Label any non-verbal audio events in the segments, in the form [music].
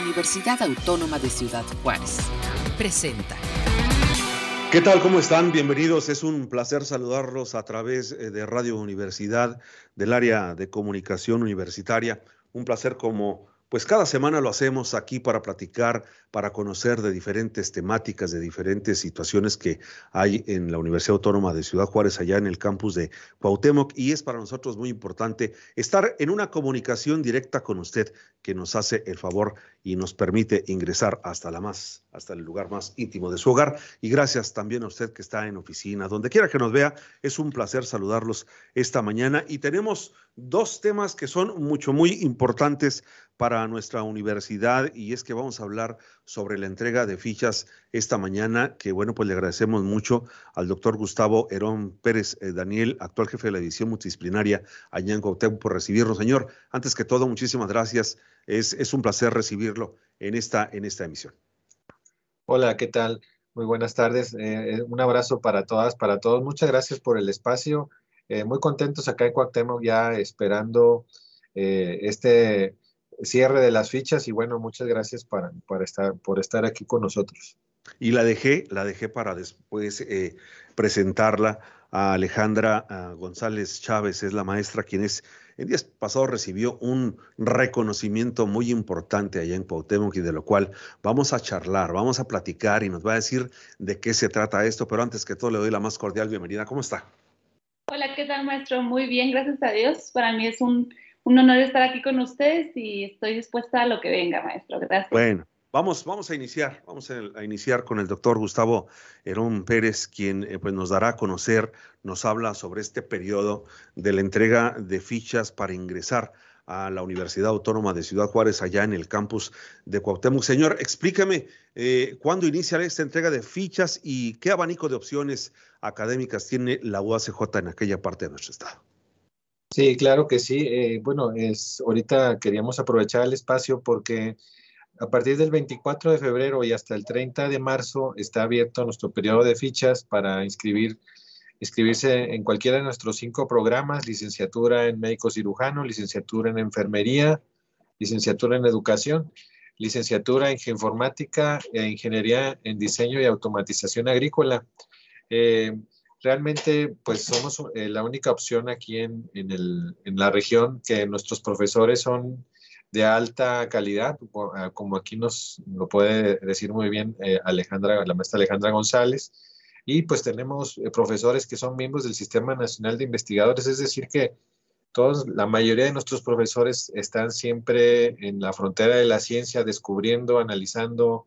Universidad Autónoma de Ciudad Juárez. Presenta. ¿Qué tal? ¿Cómo están? Bienvenidos. Es un placer saludarlos a través eh, de Radio Universidad del área de comunicación universitaria. Un placer como pues cada semana lo hacemos aquí para platicar, para conocer de diferentes temáticas, de diferentes situaciones que hay en la Universidad Autónoma de Ciudad Juárez, allá en el campus de Cuauhtémoc. Y es para nosotros muy importante estar en una comunicación directa con usted que nos hace el favor y nos permite ingresar hasta la más, hasta el lugar más íntimo de su hogar. Y gracias también a usted que está en oficina, donde quiera que nos vea. Es un placer saludarlos esta mañana. Y tenemos dos temas que son mucho, muy importantes para nuestra universidad y es que vamos a hablar sobre la entrega de fichas esta mañana, que bueno, pues le agradecemos mucho al doctor Gustavo Herón Pérez eh, Daniel, actual jefe de la división multidisciplinaria allá en Cuauhtémoc, por recibirnos. Señor, antes que todo, muchísimas gracias. Es, es un placer recibirlo en esta, en esta emisión. Hola, ¿qué tal? Muy buenas tardes. Eh, un abrazo para todas, para todos. Muchas gracias por el espacio. Eh, muy contentos acá en Cuauhtémoc ya esperando este cierre de las fichas y bueno, muchas gracias para, estar, por estar aquí con nosotros. Y la dejé, la dejé para después eh, presentarla a Alejandra González Chávez, es la maestra quien es, el día pasado recibió un reconocimiento muy importante allá en Cuauhtémoc y de lo cual vamos a charlar, vamos a platicar y nos va a decir de qué se trata esto, pero antes que todo le doy la más cordial bienvenida. ¿Cómo está? Hola, ¿qué tal maestro? Muy bien, gracias a Dios. Para mí es un un honor estar aquí con ustedes y estoy dispuesta a lo que venga, maestro. Gracias. Bueno, vamos, vamos a iniciar, vamos a, iniciar con el doctor Gustavo Herón Pérez, quien eh, pues nos dará a conocer, nos habla sobre este periodo de la entrega de fichas para ingresar a la Universidad Autónoma de Ciudad Juárez, allá en el campus de Cuauhtémoc. Señor, explícame eh, cuándo inicia esta entrega de fichas y qué abanico de opciones académicas tiene la UACJ en aquella parte de nuestro estado. Sí, claro que sí. Eh, bueno, es, ahorita queríamos aprovechar el espacio porque a partir del 24 de febrero y hasta el 30 de marzo está abierto nuestro periodo de fichas para inscribir, inscribirse en cualquiera de nuestros cinco programas, licenciatura en médico cirujano, licenciatura en enfermería, licenciatura en educación, licenciatura en geoinformática e ingeniería en diseño y automatización agrícola. Eh, realmente pues somos eh, la única opción aquí en, la región que nuestros profesores son de alta calidad, ah, como aquí nos lo puede decir muy bien eh, Alejandra, la maestra Alejandra González. Y pues tenemos eh, profesores que son miembros del Sistema Nacional de Investigadores, es decir, que todos, la mayoría de nuestros profesores están siempre en la frontera de la ciencia, descubriendo, analizando,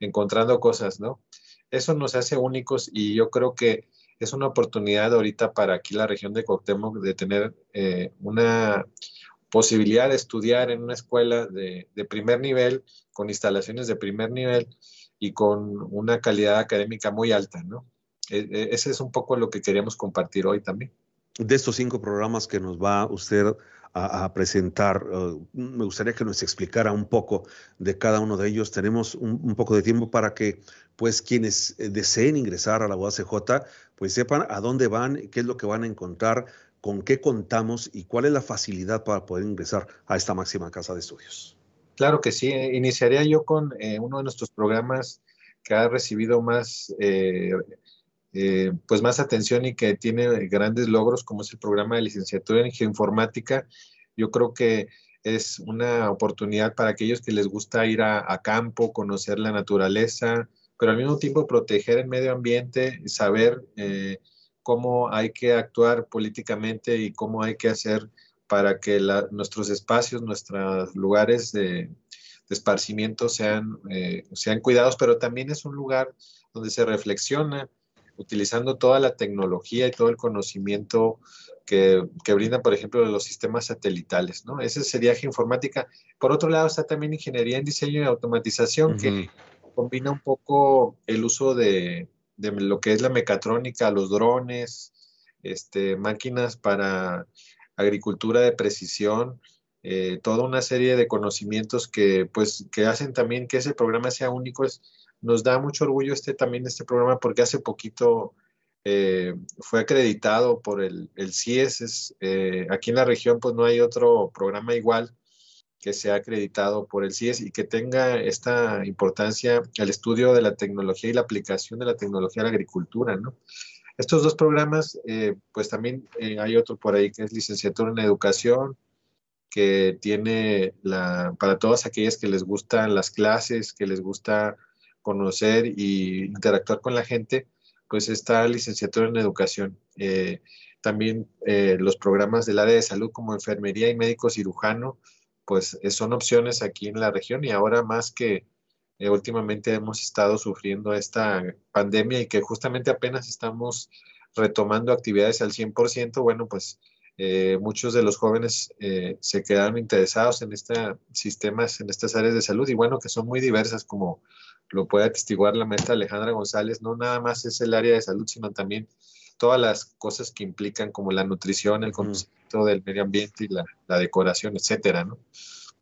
encontrando cosas, ¿no? Eso nos hace únicos y yo creo que es una oportunidad ahorita para aquí la región de Cuauhtémoc de tener eh, una posibilidad de estudiar en una escuela de, primer nivel, con instalaciones de primer nivel y con una calidad académica muy alta, ¿no? E, e, ese es un poco lo que queríamos compartir hoy también. De estos cinco programas que nos va usted a, presentar, uh, me gustaría que nos explicara un poco de cada uno de ellos. Tenemos un, poco de tiempo para que pues quienes eh, deseen ingresar a la UACJ, pues sepan a dónde van, qué es lo que van a encontrar, con qué contamos y cuál es la facilidad para poder ingresar a esta máxima casa de estudios. Claro que sí. Eh, iniciaría yo con eh, uno de nuestros programas que ha recibido más, pues más atención y que tiene grandes logros, como es el programa de licenciatura en geoinformática. Yo creo que es una oportunidad para aquellos que les gusta ir a campo, conocer la naturaleza, pero al mismo tiempo proteger el medio ambiente, saber eh, cómo hay que actuar políticamente y cómo hay que hacer para que nuestros espacios, nuestros lugares de, esparcimiento sean, eh, sean cuidados, pero también es un lugar donde se reflexiona utilizando toda la tecnología y todo el conocimiento que, que brindan, por ejemplo, los sistemas satelitales, ¿no? Ese sería geoinformática. Por otro lado está también ingeniería en diseño y automatización, que combina un poco el uso de, lo que es la mecatrónica, los drones, este, máquinas para agricultura de precisión, eh, toda una serie de conocimientos que, pues, que hacen también que ese programa sea único. Es, nos da mucho orgullo este, también este programa porque hace poquito eh, fue acreditado por el, CIES. Eh, aquí en la región pues no hay otro programa igual que sea acreditado por el CIES y que tenga esta importancia el estudio de la tecnología y la aplicación de la tecnología a la agricultura, ¿no? Estos dos programas, eh, pues también hay otro por ahí que es licenciatura en educación, que tiene para todas aquellas que les gustan las clases, que les gusta conocer y interactuar con la gente, pues está licenciatura en educación. Eh, también los programas del área de salud como enfermería y médico cirujano, pues eh, son opciones aquí en la región y ahora más que eh, últimamente hemos estado sufriendo esta pandemia y que justamente apenas estamos retomando actividades al 100%, bueno, pues eh, muchos de los jóvenes se quedaron interesados en estos sistemas, en estas áreas de salud y bueno, que son muy diversas como lo puede atestiguar la maestra Alejandra González, no nada más es el área de salud, sino también todas las cosas que implican como la nutrición, el conocimiento del medio ambiente y la, decoración, etcétera, ¿no?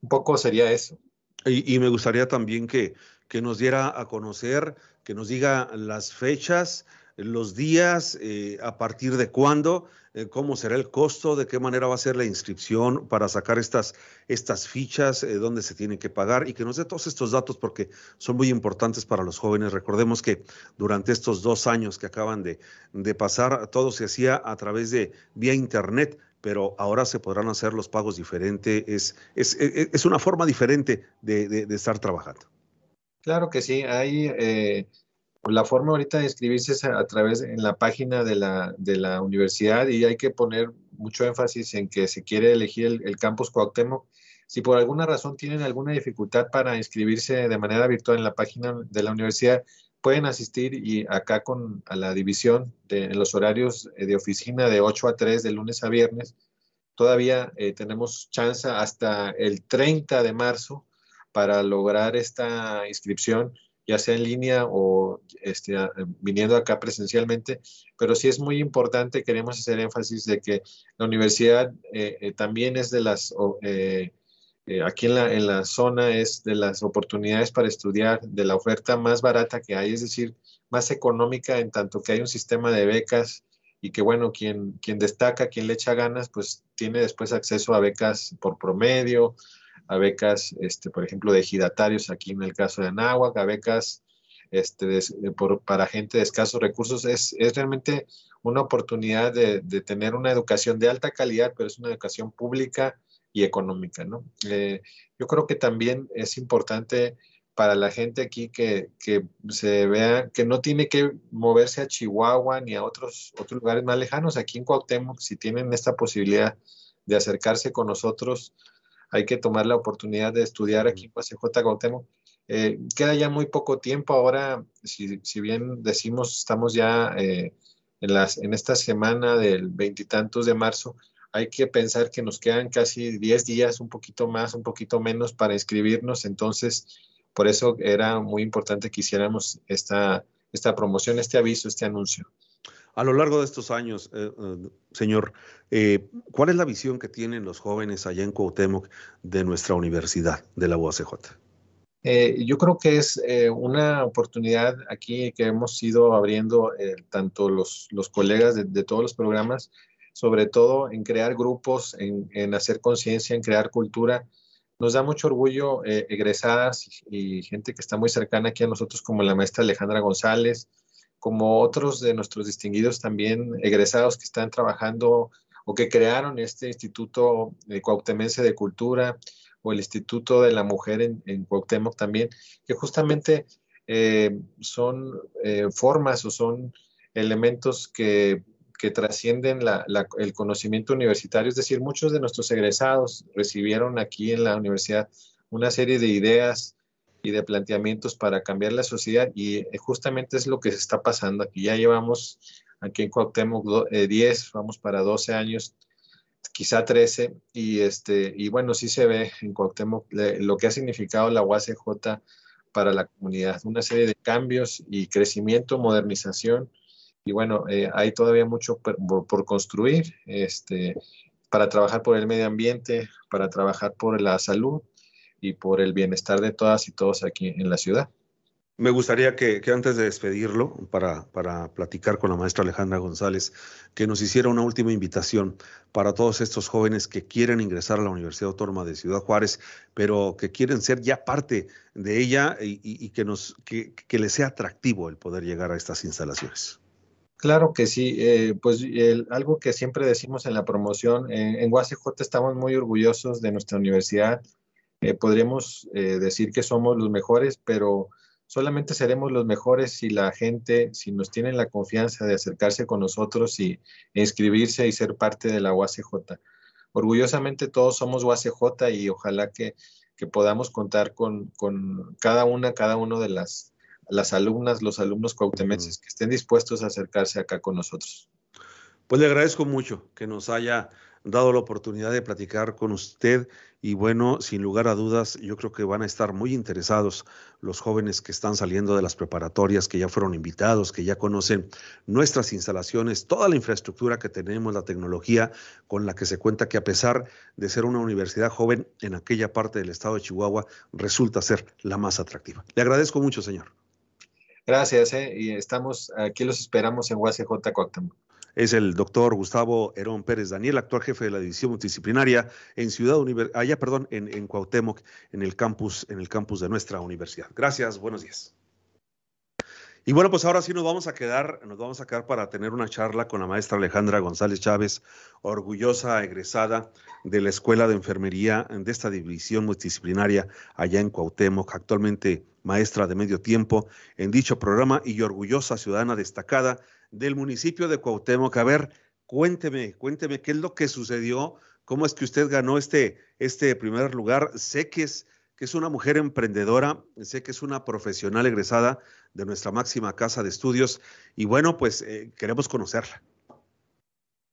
Un poco sería eso. Y, me gustaría también que, que, nos diera a conocer, que nos diga las fechas, los días, eh, a partir de cuándo, cómo será el costo, de qué manera va a ser la inscripción para sacar estas, estas fichas, eh, dónde se tienen que pagar y que nos dé todos estos datos porque son muy importantes para los jóvenes. Recordemos que durante estos dos años que acaban de, pasar, todo se hacía a través de vía internet pero ahora se podrán hacer los pagos diferentes. Es, es, es, una forma diferente de, de, estar trabajando. Claro que sí, hay la forma ahorita de inscribirse es a, través en la página de la, de la, universidad y hay que poner mucho énfasis en que se quiere elegir el, campus Cuauhtémoc. Si por alguna razón tienen alguna dificultad para inscribirse de manera virtual en la página de la universidad, pueden asistir y acá con a la división de, en los horarios eh, de oficina de 8 a 3 de lunes a viernes. Todavía eh, tenemos chance hasta el 30 de marzo para lograr esta inscripción ya sea en línea o este, viniendo acá presencialmente, pero sí es muy importante, queremos hacer énfasis de que la universidad eh, eh, también es de las, eh, aquí en la, en la zona es de las oportunidades para estudiar, de la oferta más barata que hay, es decir, más económica en tanto que hay un sistema de becas y que bueno, quien, quien destaca, quien le echa ganas, pues tiene después acceso a becas por promedio, a becas, este, por ejemplo, de ejidatarios, aquí en el caso de Anáhuac, a becas este, para gente de escasos recursos. Es, es realmente una oportunidad de, de, tener una educación de alta calidad, pero es una educación pública y económica, ¿no? Eh, yo creo que también es importante para la gente aquí que, que, se vea que no tiene que moverse a Chihuahua ni a otros, otros lugares más lejanos. Aquí en Cuauhtémoc, si tienen esta posibilidad de acercarse con nosotros, hay que tomar la oportunidad de estudiar aquí en PASJ Gautemo. Eh, queda ya muy poco tiempo ahora, si, bien decimos estamos ya eh, en, las, en esta semana del veintitantos de marzo, hay que pensar que nos quedan casi 10 días, un poquito más, un poquito menos para inscribirnos, entonces por eso era muy importante que hiciéramos esta, esta promoción, este aviso, este anuncio. A lo largo de estos años, eh, eh, señor, eh, ¿cuál es la visión que tienen los jóvenes allá en Cuauhtémoc de nuestra universidad, de la UACJ? yo creo que es una oportunidad aquí que hemos ido abriendo tanto los, colegas de, todos los programas, sobre todo en crear grupos, en, hacer conciencia, en crear cultura. Nos da mucho orgullo egresadas y gente que está muy cercana aquí a nosotros, como la maestra Alejandra González, como otros de nuestros distinguidos también egresados que están trabajando o que crearon este Instituto Cuauhtemense de Cultura o el Instituto de la Mujer en, en Cuauhtémoc también, que justamente eh, son eh, formas o son elementos que, que trascienden el conocimiento universitario, es decir, muchos de nuestros egresados recibieron aquí en la universidad una serie de ideas, y de planteamientos para cambiar la sociedad y eh, justamente es lo que se está pasando aquí. Ya llevamos aquí en Cuauhtémoc 10, eh, vamos para 12 años, quizá 13 y este y bueno, sí se ve en Cuauhtémoc lo que ha significado la UACJ para la comunidad, una serie de cambios y crecimiento, modernización y bueno, eh, hay todavía mucho por, por, construir este para trabajar por el medio ambiente, para trabajar por la salud y por el bienestar de todas y todos aquí en la ciudad. Me gustaría que, antes de despedirlo, para, para, platicar con la maestra Alejandra González, que nos hiciera una última invitación para todos estos jóvenes que quieren ingresar a la Universidad Autónoma de Ciudad Juárez, pero que quieren ser ya parte de ella y, que, nos, que, les sea atractivo el poder llegar a estas instalaciones. Claro que sí, eh, pues algo que siempre decimos en la promoción, en UACJ estamos muy orgullosos de nuestra universidad, eh, podríamos eh, decir que somos los mejores, pero solamente seremos los mejores si la gente, si nos tienen la confianza de acercarse con nosotros y inscribirse y ser parte de la UACJ. Orgullosamente todos somos UACJ y ojalá que, podamos contar con, cada una, cada uno de las, las alumnas, los alumnos cautemenses que estén dispuestos a acercarse acá con nosotros. Pues le agradezco mucho que nos haya dado la oportunidad de platicar con usted y bueno, sin lugar a dudas, yo creo que van a estar muy interesados los jóvenes que están saliendo de las preparatorias, que ya fueron invitados, que ya conocen nuestras instalaciones, toda la infraestructura que tenemos, la tecnología con la que se cuenta que a pesar de ser una universidad joven en aquella parte del estado de Chihuahua, resulta ser la más atractiva. Le agradezco mucho, señor. Gracias, eh, y estamos aquí los esperamos en UACJ Cuauhtémoc es el doctor Gustavo Herón Pérez Daniel, actual jefe de la división multidisciplinaria en Ciudad Universitaria, allá, perdón, en, en en el campus, en el campus de nuestra universidad. Gracias, buenos días. Y bueno, pues ahora sí nos vamos a quedar, nos vamos a quedar para tener una charla con la maestra Alejandra González Chávez, orgullosa egresada de la Escuela de Enfermería de esta división multidisciplinaria allá en Cuauhtémoc, actualmente maestra de medio tiempo en dicho programa y orgullosa ciudadana destacada del municipio de Cuauhtémoc. A ver, cuénteme, cuénteme qué es lo que sucedió, cómo es que usted ganó este, este primer lugar. Sé que es, que es una mujer emprendedora, sé que es una profesional egresada de nuestra máxima casa de estudios y bueno, pues eh, queremos conocerla.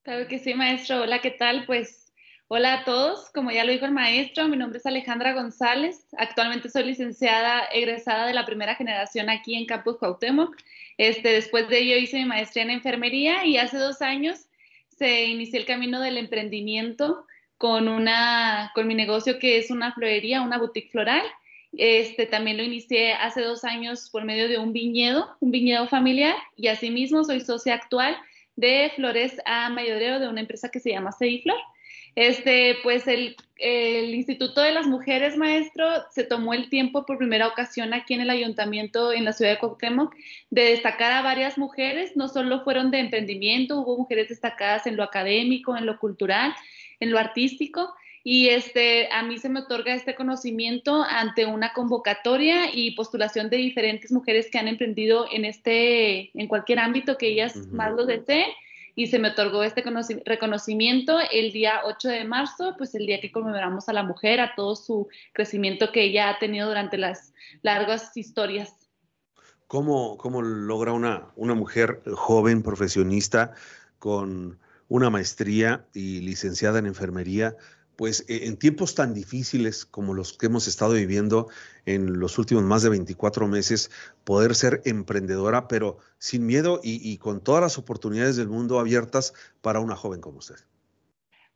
Claro que sí, maestro. Hola, ¿qué tal? Pues hola a todos. Como ya lo dijo el maestro, mi nombre es Alejandra González. Actualmente soy licenciada egresada de la primera generación aquí en Campus Cuauhtémoc este, después de ello hice mi maestría en enfermería y hace dos años se inició el camino del emprendimiento con, una, con mi negocio que es una florería, una boutique floral. Este, también lo inicié hace dos años por medio de un viñedo, un viñedo familiar, y asimismo soy socia actual de flores a mayoreo de una empresa que se llama Seiflor. Este, pues el, Instituto de las Mujeres, maestro, se tomó el tiempo por primera ocasión aquí en el ayuntamiento en la ciudad de Cuauhtémoc de destacar a varias mujeres, no solo fueron de emprendimiento, hubo mujeres destacadas en lo académico, en lo cultural, en lo artístico, y este, a mí se me otorga este conocimiento ante una convocatoria y postulación de diferentes mujeres que han emprendido en este, en cualquier ámbito que ellas más lo deseen y se me otorgó este reconocimiento el día 8 de marzo, pues el día que conmemoramos a la mujer, a todo su crecimiento que ella ha tenido durante las largas historias. ¿Cómo, cómo logra una, una mujer joven, profesionista, con una maestría y licenciada en enfermería, pues e, en tiempos tan difíciles como los que hemos estado viviendo en los últimos más de 24 meses, poder ser emprendedora, pero sin miedo y, con todas las oportunidades del mundo abiertas para una joven como usted?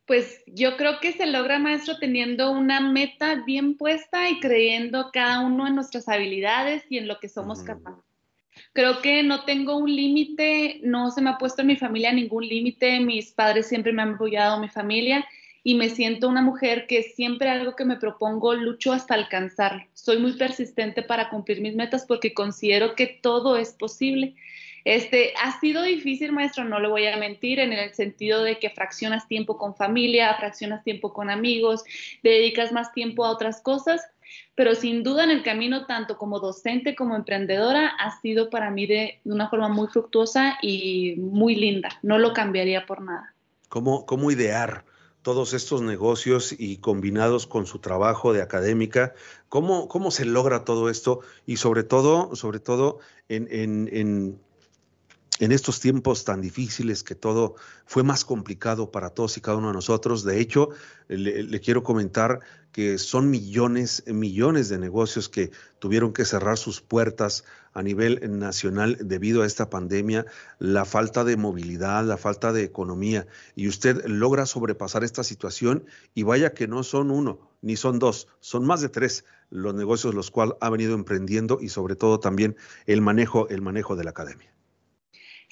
Pues yo creo que se logra, maestro, teniendo una meta bien puesta y creyendo cada uno en nuestras habilidades y en lo que somos capaces. Creo que no tengo un límite, no se me ha puesto en mi familia ningún límite, mis padres siempre me han apoyado, mi familia, y me siento una mujer que siempre algo que me propongo lucho hasta alcanzar. Soy muy persistente para cumplir mis metas porque considero que todo es posible. Este, ha sido difícil, maestro, no le voy a mentir, en el sentido de que fraccionas tiempo con familia, fraccionas tiempo con amigos, dedicas más tiempo a otras cosas, pero sin duda en el camino, tanto como docente como emprendedora, ha sido para mí de, una forma muy fructuosa y muy linda. No lo cambiaría por nada. ¿Cómo, cómo idear todos estos negocios y combinados con su trabajo de académica, ¿cómo, cómo se logra todo esto? Y sobre todo, sobre todo en, en estos tiempos tan difíciles que todo fue más complicado para todos y cada uno de nosotros. De hecho, le, quiero comentar que son millones, millones de negocios que tuvieron que cerrar sus puertas a nivel nacional debido a esta pandemia, la falta de movilidad, la falta de economía. Y usted logra sobrepasar esta situación y vaya que no son uno, ni son dos, son más de tres los negocios los cuales ha venido emprendiendo y sobre todo también el manejo, el manejo de la academia.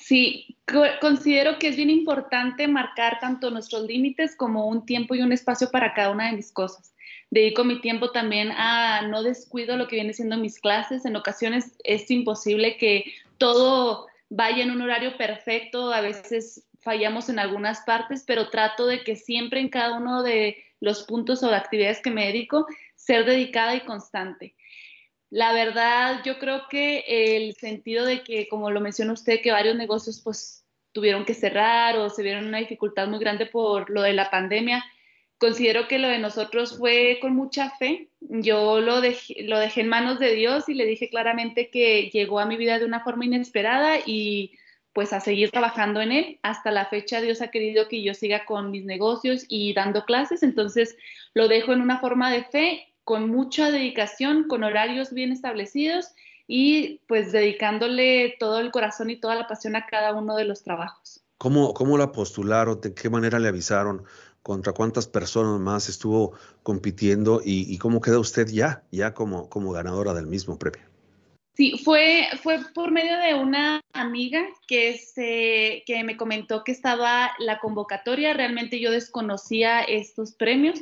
Sí, considero que es bien importante marcar tanto nuestros límites como un tiempo y un espacio para cada una de mis cosas. Dedico mi tiempo también a no descuido lo que viene siendo mis clases. En ocasiones es imposible que todo vaya en un horario perfecto, a veces fallamos en algunas partes, pero trato de que siempre en cada uno de los puntos o actividades que me dedico, ser dedicada y constante. La verdad, yo creo que el sentido de que, como lo menciona usted, que varios negocios pues tuvieron que cerrar o se vieron una dificultad muy grande por lo de la pandemia, considero que lo de nosotros fue con mucha fe. Yo lo dejé, lo dejé en manos de Dios y le dije claramente que llegó a mi vida de una forma inesperada y pues a seguir trabajando en él. Hasta la fecha Dios ha querido que yo siga con mis negocios y dando clases, entonces lo dejo en una forma de fe con mucha dedicación, con horarios bien establecidos y pues dedicándole todo el corazón y toda la pasión a cada uno de los trabajos. ¿Cómo, cómo la postularon? ¿De qué manera le avisaron? ¿Contra cuántas personas más estuvo compitiendo? ¿Y, cómo queda usted ya, ya como, como ganadora del mismo premio? Sí, fue, fue por medio de una amiga que, se, que me comentó que estaba la convocatoria. Realmente yo desconocía estos premios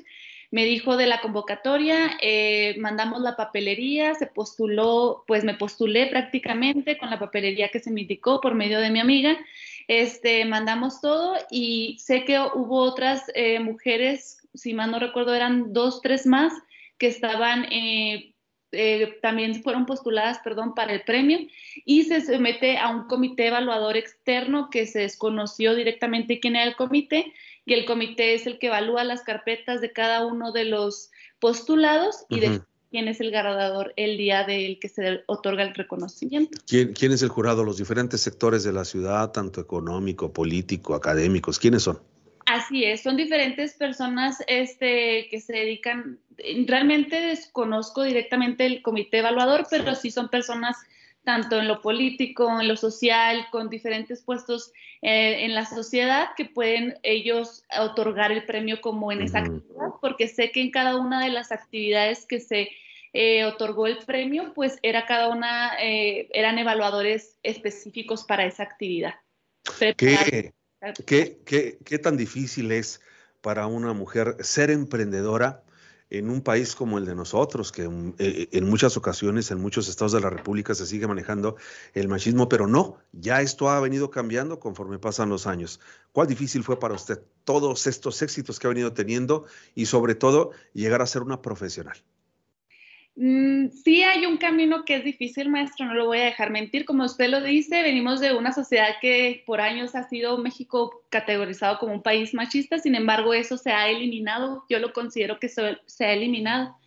me dijo de la convocatoria, eh, mandamos la papelería, se postuló, pues me postulé prácticamente con la papelería que se me indicó por medio de mi amiga, este, mandamos todo y sé que hubo otras eh, mujeres, si mal no recuerdo, eran dos, tres más que estaban... Eh, también fueron postuladas, perdón, para el premio. Y se somete a un comité evaluador externo que se desconoció directamente quién era el comité y el comité es el que evalúa las carpetas de cada uno de los postulados y de quién es el ganador el día del que se otorga el reconocimiento. ¿Quién, ¿Quién es el jurado? Los diferentes sectores de la ciudad, tanto económico, político, académicos, ¿quiénes son? Así es, son diferentes personas este, que se dedican, realmente desconozco directamente el comité evaluador, pero sí son personas tanto en lo político, en lo social, con diferentes puestos eh, en la sociedad que pueden ellos otorgar el premio como en esa actividad, porque sé que en cada una de las actividades que se eh, otorgó el premio, pues era cada una, eh, eran evaluadores específicos para esa actividad. ¿Qué, qué, qué tan difícil es para una mujer ser emprendedora? En un país como el de nosotros, que eh, en, muchas ocasiones, en muchos estados de la República se sigue manejando el machismo, pero no, ya esto ha venido cambiando conforme pasan los años. ¿Cuál difícil fue para usted todos estos éxitos que ha venido teniendo y sobre todo llegar a ser una profesional? Mm, sí hay un camino que es difícil, maestro, no lo voy a dejar mentir. Como usted lo dice, venimos de una sociedad que por años ha sido México categorizado como un país machista, sin embargo eso se ha eliminado, yo lo considero que se, ha eliminado.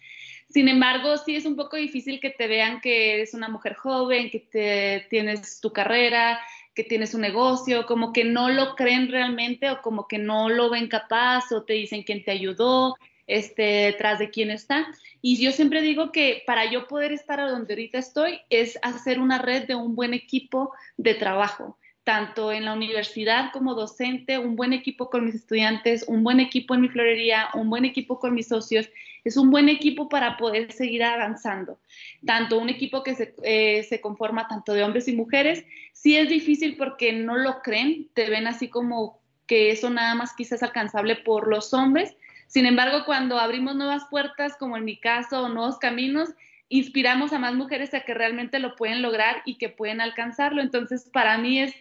Sin embargo, sí es un poco difícil que te vean que eres una mujer joven, que tienes tu carrera, que tienes un negocio, como que no lo creen realmente o como que no lo ven capaz o te dicen quién te ayudó, este, detrás de quién está. Y yo siempre digo que para yo poder estar a donde ahorita estoy es hacer una red de un buen equipo de trabajo, tanto en la universidad como docente, un buen equipo con mis estudiantes, un buen equipo en mi florería, un buen equipo con mis socios. Es un buen equipo para poder seguir avanzando. Tanto un equipo que se, eh, se conforma tanto de hombres y mujeres, sí es difícil porque no lo creen, te ven así como que eso nada más quizás alcanzable por los hombres, sin embargo, cuando abrimos nuevas puertas, como en mi caso, o nuevos caminos, inspiramos a más mujeres a que realmente lo pueden lograr y que pueden alcanzarlo. Entonces, para mí es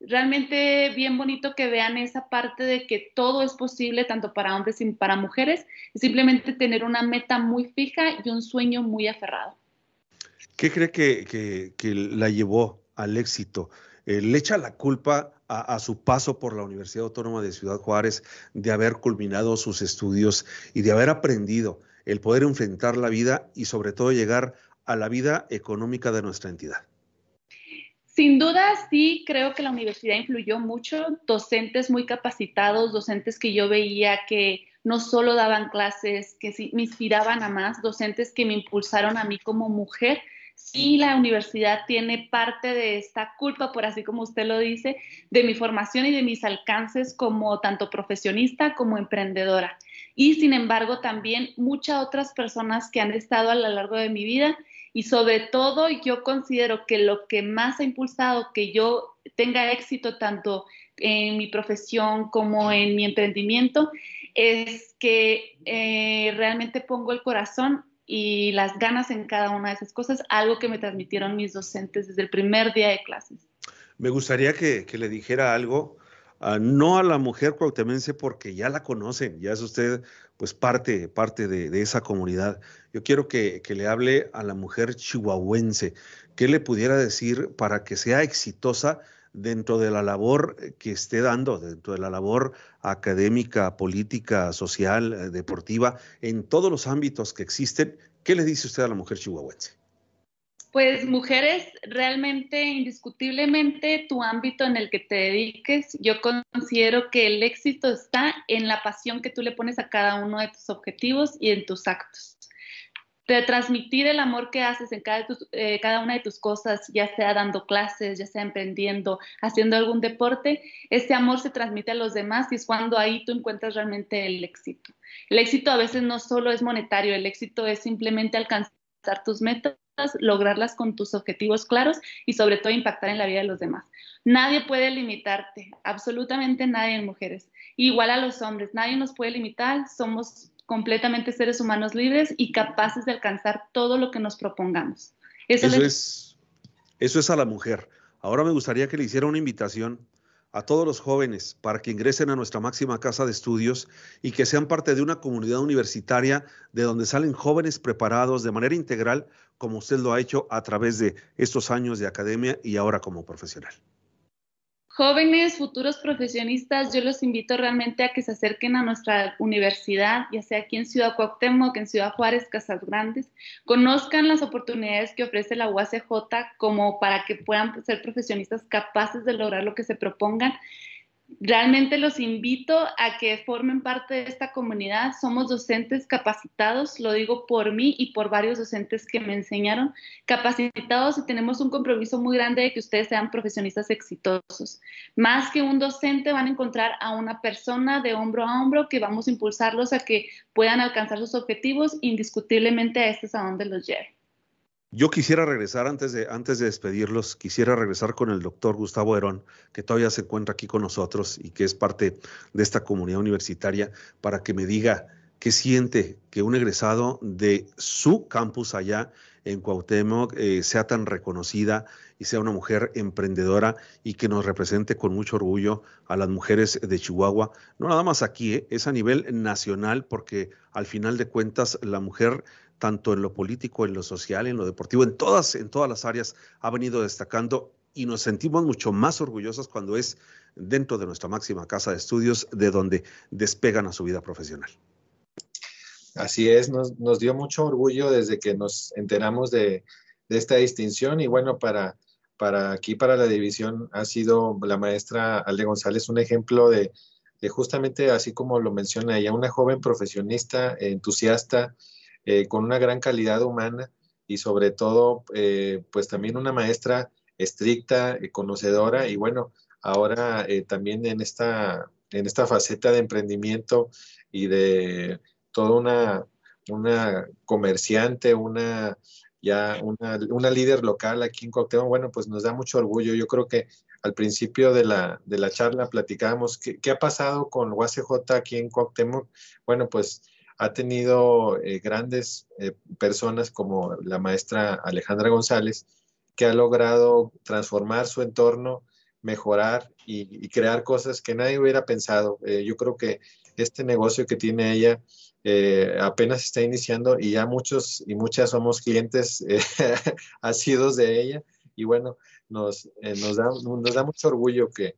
realmente bien bonito que vean esa parte de que todo es posible, tanto para hombres y para mujeres, simplemente tener una meta muy fija y un sueño muy aferrado. ¿Qué cree que, la llevó al éxito? Eh, ¿Le echa la culpa a, su paso por la Universidad Autónoma de Ciudad Juárez, de haber culminado sus estudios y de haber aprendido el poder enfrentar la vida y sobre todo llegar a la vida económica de nuestra entidad. Sin duda, sí, creo que la universidad influyó mucho. Docentes muy capacitados, docentes que yo veía que no solo daban clases, que me inspiraban a más, docentes que me impulsaron a mí como mujer. Sí, la universidad tiene parte de esta culpa, por así como usted lo dice, de mi formación y de mis alcances como tanto profesionista como emprendedora. Y sin embargo, también muchas otras personas que han estado a lo largo de mi vida y sobre todo yo considero que lo que más ha impulsado que yo tenga éxito tanto en mi profesión como en mi emprendimiento es que eh, realmente pongo el corazón y las ganas en cada una de esas cosas, algo que me transmitieron mis docentes desde el primer día de clases. Me gustaría que, que le dijera algo no a la mujer cuautemense porque ya la conocen, ya es usted pues parte, parte de, esa comunidad. Yo quiero que, que, le hable a la mujer chihuahuense. ¿Qué le pudiera decir para que sea exitosa dentro de la labor que esté dando, dentro de la labor académica, política, social, eh, deportiva, en todos los ámbitos que existen? ¿Qué le dice usted a la mujer chihuahuense? Pues mujeres, realmente, indiscutiblemente, tu ámbito en el que te dediques, yo considero que el éxito está en la pasión que tú le pones a cada uno de tus objetivos y en tus actos. De transmitir el amor que haces en cada, eh, cada una de tus cosas, ya sea dando clases, ya sea emprendiendo, haciendo algún deporte, ese amor se transmite a los demás y es cuando ahí tú encuentras realmente el éxito. El éxito a veces no solo es monetario, el éxito es simplemente alcanzar tus metas lograrlas con tus objetivos claros y sobre todo impactar en la vida de los demás. Nadie puede limitarte, absolutamente nadie en mujeres. Igual a los hombres, nadie nos puede limitar, somos completamente seres humanos libres y capaces de alcanzar todo lo que nos propongamos. Eso, es, eso es a la mujer. Ahora me gustaría que le hiciera una invitación a todos los jóvenes para que ingresen a nuestra máxima casa de estudios y que sean parte de una comunidad universitaria de donde salen jóvenes preparados de manera integral, como usted lo ha hecho a través de estos años de academia y ahora como profesional. Jóvenes, futuros profesionistas, yo los invito realmente a que se acerquen a nuestra universidad, ya sea aquí en Ciudad Cuauhtémoc, en Ciudad Juárez, Casas Grandes, conozcan las oportunidades que ofrece la UACJ como para que puedan ser profesionistas capaces de lograr lo que se propongan realmente los invito a que formen parte de esta comunidad. Somos docentes capacitados, lo digo por mí y por varios docentes que me enseñaron, capacitados y tenemos un compromiso muy grande de que ustedes sean profesionistas exitosos. Más que un docente van a encontrar a una persona de hombro a hombro que vamos a impulsarlos a que puedan alcanzar sus objetivos, indiscutiblemente a este es a donde los lleve. Yo quisiera regresar, antes de, antes de despedirlos, quisiera regresar con el doctor Gustavo Herón, que todavía se encuentra aquí con nosotros y que es parte de esta comunidad universitaria, para que me diga qué siente que un egresado de su campus allá en Cuauhtémoc eh, sea tan reconocida y sea una mujer emprendedora y que nos represente con mucho orgullo a las mujeres de Chihuahua. No nada más aquí, eh, es a nivel nacional, porque al final de cuentas la mujer tanto en lo político, en lo social, en lo deportivo, en todas, en todas las áreas ha venido destacando y nos sentimos mucho más orgullosos cuando es dentro de nuestra máxima casa de estudios de donde despegan a su vida profesional. Así es, nos, dio mucho orgullo desde que nos enteramos de, esta distinción y bueno, para, para aquí, para la división, ha sido la maestra Alde González un ejemplo de, de justamente así como lo menciona ella, una joven profesionista, entusiasta, eh, con una gran calidad humana y sobre todo, eh, pues también una maestra estricta, eh, conocedora y bueno, ahora también en esta, en esta faceta de emprendimiento y de toda una, una comerciante, una ya una, líder local aquí en Cuauhtémoc, bueno, pues nos da mucho orgullo. Yo creo que al principio de la, de la charla platicábamos qué, qué ha pasado con UACJ aquí en Cuauhtémoc. Bueno, pues ha tenido eh, grandes eh, personas como la maestra Alejandra González, que ha logrado transformar su entorno, mejorar y, crear cosas que nadie hubiera pensado. Eh, yo creo que este negocio que tiene ella apenas está iniciando y ya muchos y muchas somos clientes [laughs] asidos de ella y bueno, nos, nos, da, nos da mucho orgullo que,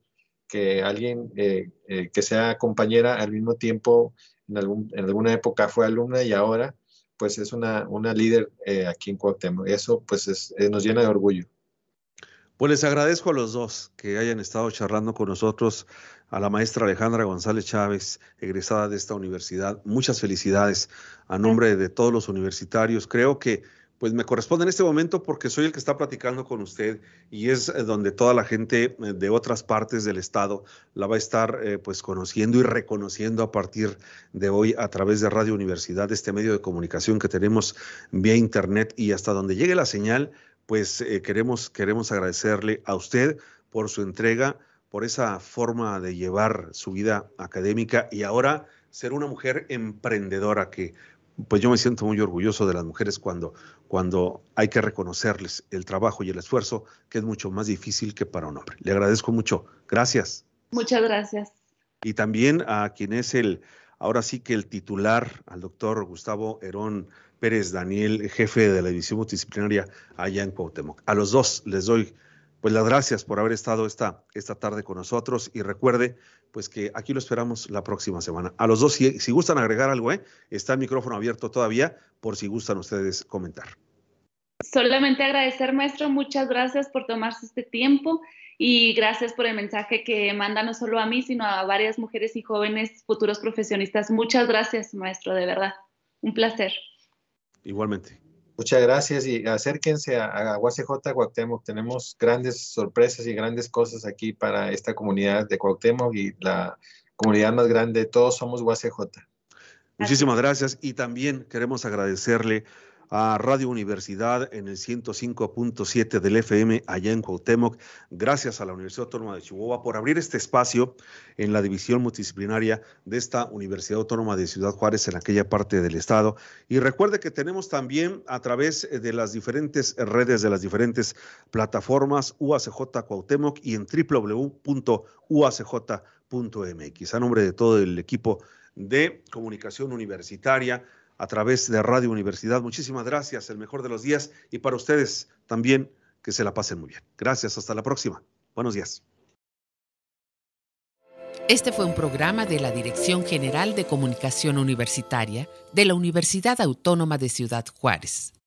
que alguien que sea compañera al mismo tiempo en, algún, en alguna época fue alumna y ahora pues es una, una líder eh, aquí en Cuauhtémoc. Eso pues es, eh, nos llena de orgullo. Pues les agradezco a los dos que hayan estado charlando con nosotros, a la maestra Alejandra González Chávez, egresada de esta universidad. Muchas felicidades a nombre de todos los universitarios. Creo que pues me corresponde en este momento porque soy el que está platicando con usted y es eh, donde toda la gente eh, de otras partes del estado la va a estar eh, pues conociendo y reconociendo a partir de hoy a través de Radio Universidad, este medio de comunicación que tenemos vía internet. Y hasta donde llegue la señal, pues queremos, queremos agradecerle a usted por su entrega, por esa forma de llevar su vida académica y ahora ser una mujer emprendedora que pues yo me siento muy orgulloso de las mujeres cuando, cuando hay que reconocerles el trabajo y el esfuerzo, que es mucho más difícil que para un hombre. Le agradezco mucho. Gracias. Muchas gracias. Y también a quien es el, ahora sí que el titular, al doctor Gustavo Herón Pérez Daniel, jefe de la división multidisciplinaria allá en Cuauhtémoc. A los dos les doy pues las gracias por haber estado esta, esta tarde con nosotros y recuerde pues que aquí lo esperamos la próxima semana. A los dos, si, si gustan agregar algo, ¿eh? está el micrófono abierto todavía por si gustan ustedes comentar. Solamente agradecer, maestro, muchas gracias por tomarse este tiempo y gracias por el mensaje que manda no solo a mí, sino a varias mujeres y jóvenes futuros profesionistas. Muchas gracias, maestro, de verdad. Un placer. Igualmente. Muchas gracias y acérquense a, a UACJ Cuauhtémoc. Tenemos grandes sorpresas y grandes cosas aquí para esta comunidad de Cuauhtémoc y la comunidad más grande. Todos somos UACJ. Muchísimas gracias y también queremos agradecerle a Radio Universidad en el 105.7 del FM allá en Cuauhtémoc. Gracias a la Universidad Autónoma de Chihuahua por abrir este espacio en la división multidisciplinaria de esta Universidad Autónoma de Ciudad Juárez en aquella parte del estado. Y recuerde que tenemos también a través de las diferentes redes, de las diferentes plataformas UACJ Cuauhtémoc y en www.uacj.mx. A nombre de todo el equipo de comunicación universitaria, a través de Radio Universidad. Muchísimas gracias, el mejor de los días y para ustedes también que se la pasen muy bien. Gracias, hasta la próxima. Buenos días. Este fue un programa de la Dirección General de Comunicación Universitaria de la Universidad Autónoma de Ciudad Juárez.